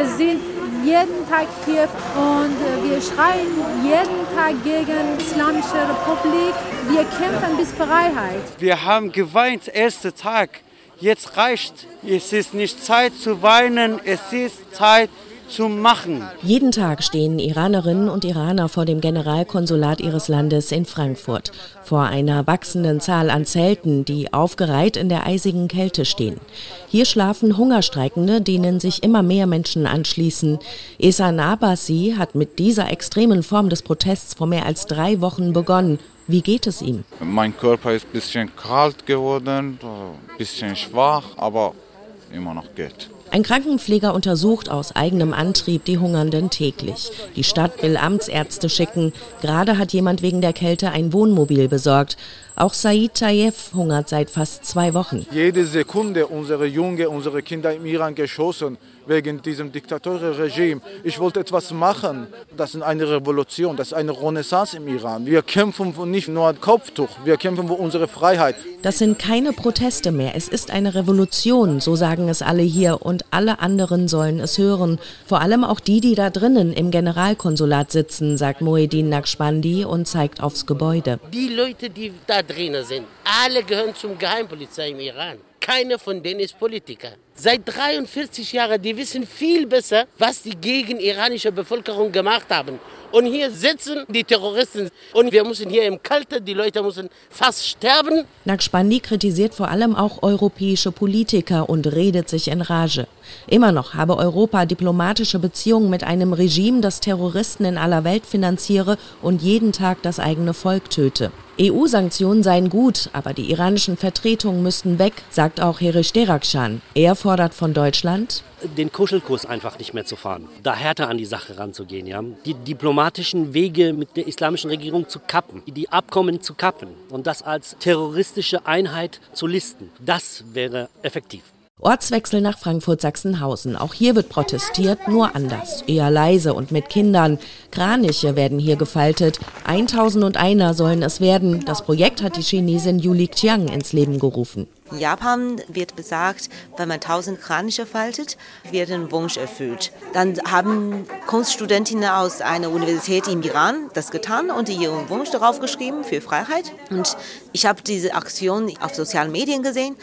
Wir sind jeden Tag hier und wir schreien jeden Tag gegen die Islamische Republik. Wir kämpfen bis Freiheit. Wir haben geweint, erster Tag. Jetzt reicht. Es ist nicht Zeit zu weinen, es ist Zeit zu machen. Jeden Tag stehen Iranerinnen und Iraner vor dem Generalkonsulat ihres Landes in Frankfurt, vor einer wachsenden Zahl an Zelten, die aufgereiht in der eisigen Kälte stehen. Hier schlafen Hungerstreikende, denen sich immer mehr Menschen anschließen. Esan Abbasi hat mit dieser extremen Form des Protests vor mehr als drei Wochen begonnen. Wie geht es ihm? Mein Körper ist ein bisschen kalt geworden, ein bisschen schwach, aber immer noch geht. Ein Krankenpfleger untersucht aus eigenem Antrieb die Hungernden täglich. Die Stadt will Amtsärzte schicken. Gerade hat jemand wegen der Kälte ein Wohnmobil besorgt. Auch Said Tayev hungert seit fast zwei Wochen. Jede Sekunde unsere Junge, unsere Kinder im Iran geschossen wegen diesem Diktatorregime. Ich wollte etwas machen. Das ist eine Revolution, das ist eine Renaissance im Iran. Wir kämpfen nicht nur ein Kopftuch, wir kämpfen für unsere Freiheit. Das sind keine Proteste mehr, es ist eine Revolution, so sagen es alle hier und alle anderen sollen es hören. Vor allem auch die, die da drinnen im Generalkonsulat sitzen, sagt Moedin Naqshbandi und zeigt aufs Gebäude. Die Leute, die da drinnen sind, alle gehören zum Geheimpolizei im Iran. Keiner von denen ist Politiker. Seit 43 Jahren, die wissen viel besser, was die gegen iranische Bevölkerung gemacht haben. Und hier sitzen die Terroristen. Und wir müssen hier im Kalten, die Leute müssen fast sterben. Naqshbandi kritisiert vor allem auch europäische Politiker und redet sich in Rage. Immer noch habe Europa diplomatische Beziehungen mit einem Regime, das Terroristen in aller Welt finanziere und jeden Tag das eigene Volk töte. EU-Sanktionen seien gut, aber die iranischen Vertretungen müssten weg, sagt auch Herish Derakshan. Er fordert von Deutschland, den Kuschelkurs einfach nicht mehr zu fahren, da härter an die Sache ranzugehen, ja? die diplomatischen Wege mit der islamischen Regierung zu kappen, die Abkommen zu kappen und das als terroristische Einheit zu listen. Das wäre effektiv. Ortswechsel nach Frankfurt-Sachsenhausen. Auch hier wird protestiert, nur anders. Eher leise und mit Kindern. Kraniche werden hier gefaltet. 1001 sollen es werden. Das Projekt hat die Chinesin Yuli Qiang ins Leben gerufen. In Japan wird besagt, wenn man tausend Kraniche faltet, wird ein Wunsch erfüllt. Dann haben Kunststudentinnen aus einer Universität im Iran das getan und ihren Wunsch darauf geschrieben für Freiheit. Und ich habe diese Aktion auf sozialen Medien gesehen.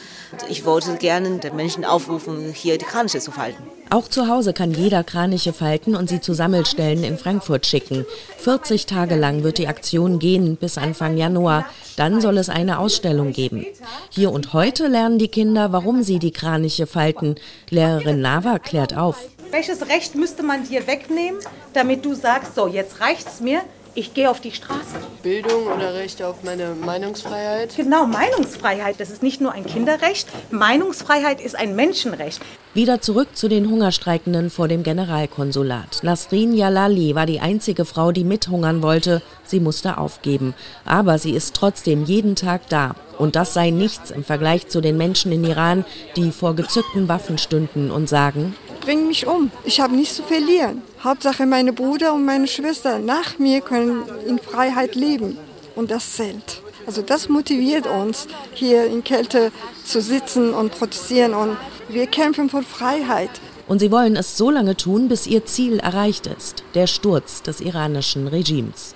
Ich wollte gerne den Menschen aufrufen, hier die Kraniche zu falten. Auch zu Hause kann jeder Kraniche falten und sie zu Sammelstellen in Frankfurt schicken. 40 Tage lang wird die Aktion gehen bis Anfang Januar. Dann soll es eine Ausstellung geben. Hier und heute lernen die Kinder, warum sie die Kraniche falten. Lehrerin Nava klärt auf. Welches Recht müsste man dir wegnehmen, damit du sagst, so, jetzt reicht's mir, ich gehe auf die Straße. Bildung oder Recht auf meine Meinungsfreiheit? Genau, Meinungsfreiheit. Das ist nicht nur ein Kinderrecht. Meinungsfreiheit ist ein Menschenrecht. Wieder zurück zu den Hungerstreikenden vor dem Generalkonsulat. Nasrin Jalali war die einzige Frau, die mithungern wollte. Sie musste aufgeben. Aber sie ist trotzdem jeden Tag da. Und das sei nichts im Vergleich zu den Menschen in Iran, die vor gezückten Waffen stünden und sagen, bring mich um. Ich habe nichts zu verlieren. Hauptsache meine Bruder und meine Schwester nach mir können in Freiheit leben. Und das zählt. Also das motiviert uns, hier in Kälte zu sitzen und protestieren. Und wir kämpfen für Freiheit. Und sie wollen es so lange tun, bis ihr Ziel erreicht ist, der Sturz des iranischen Regimes.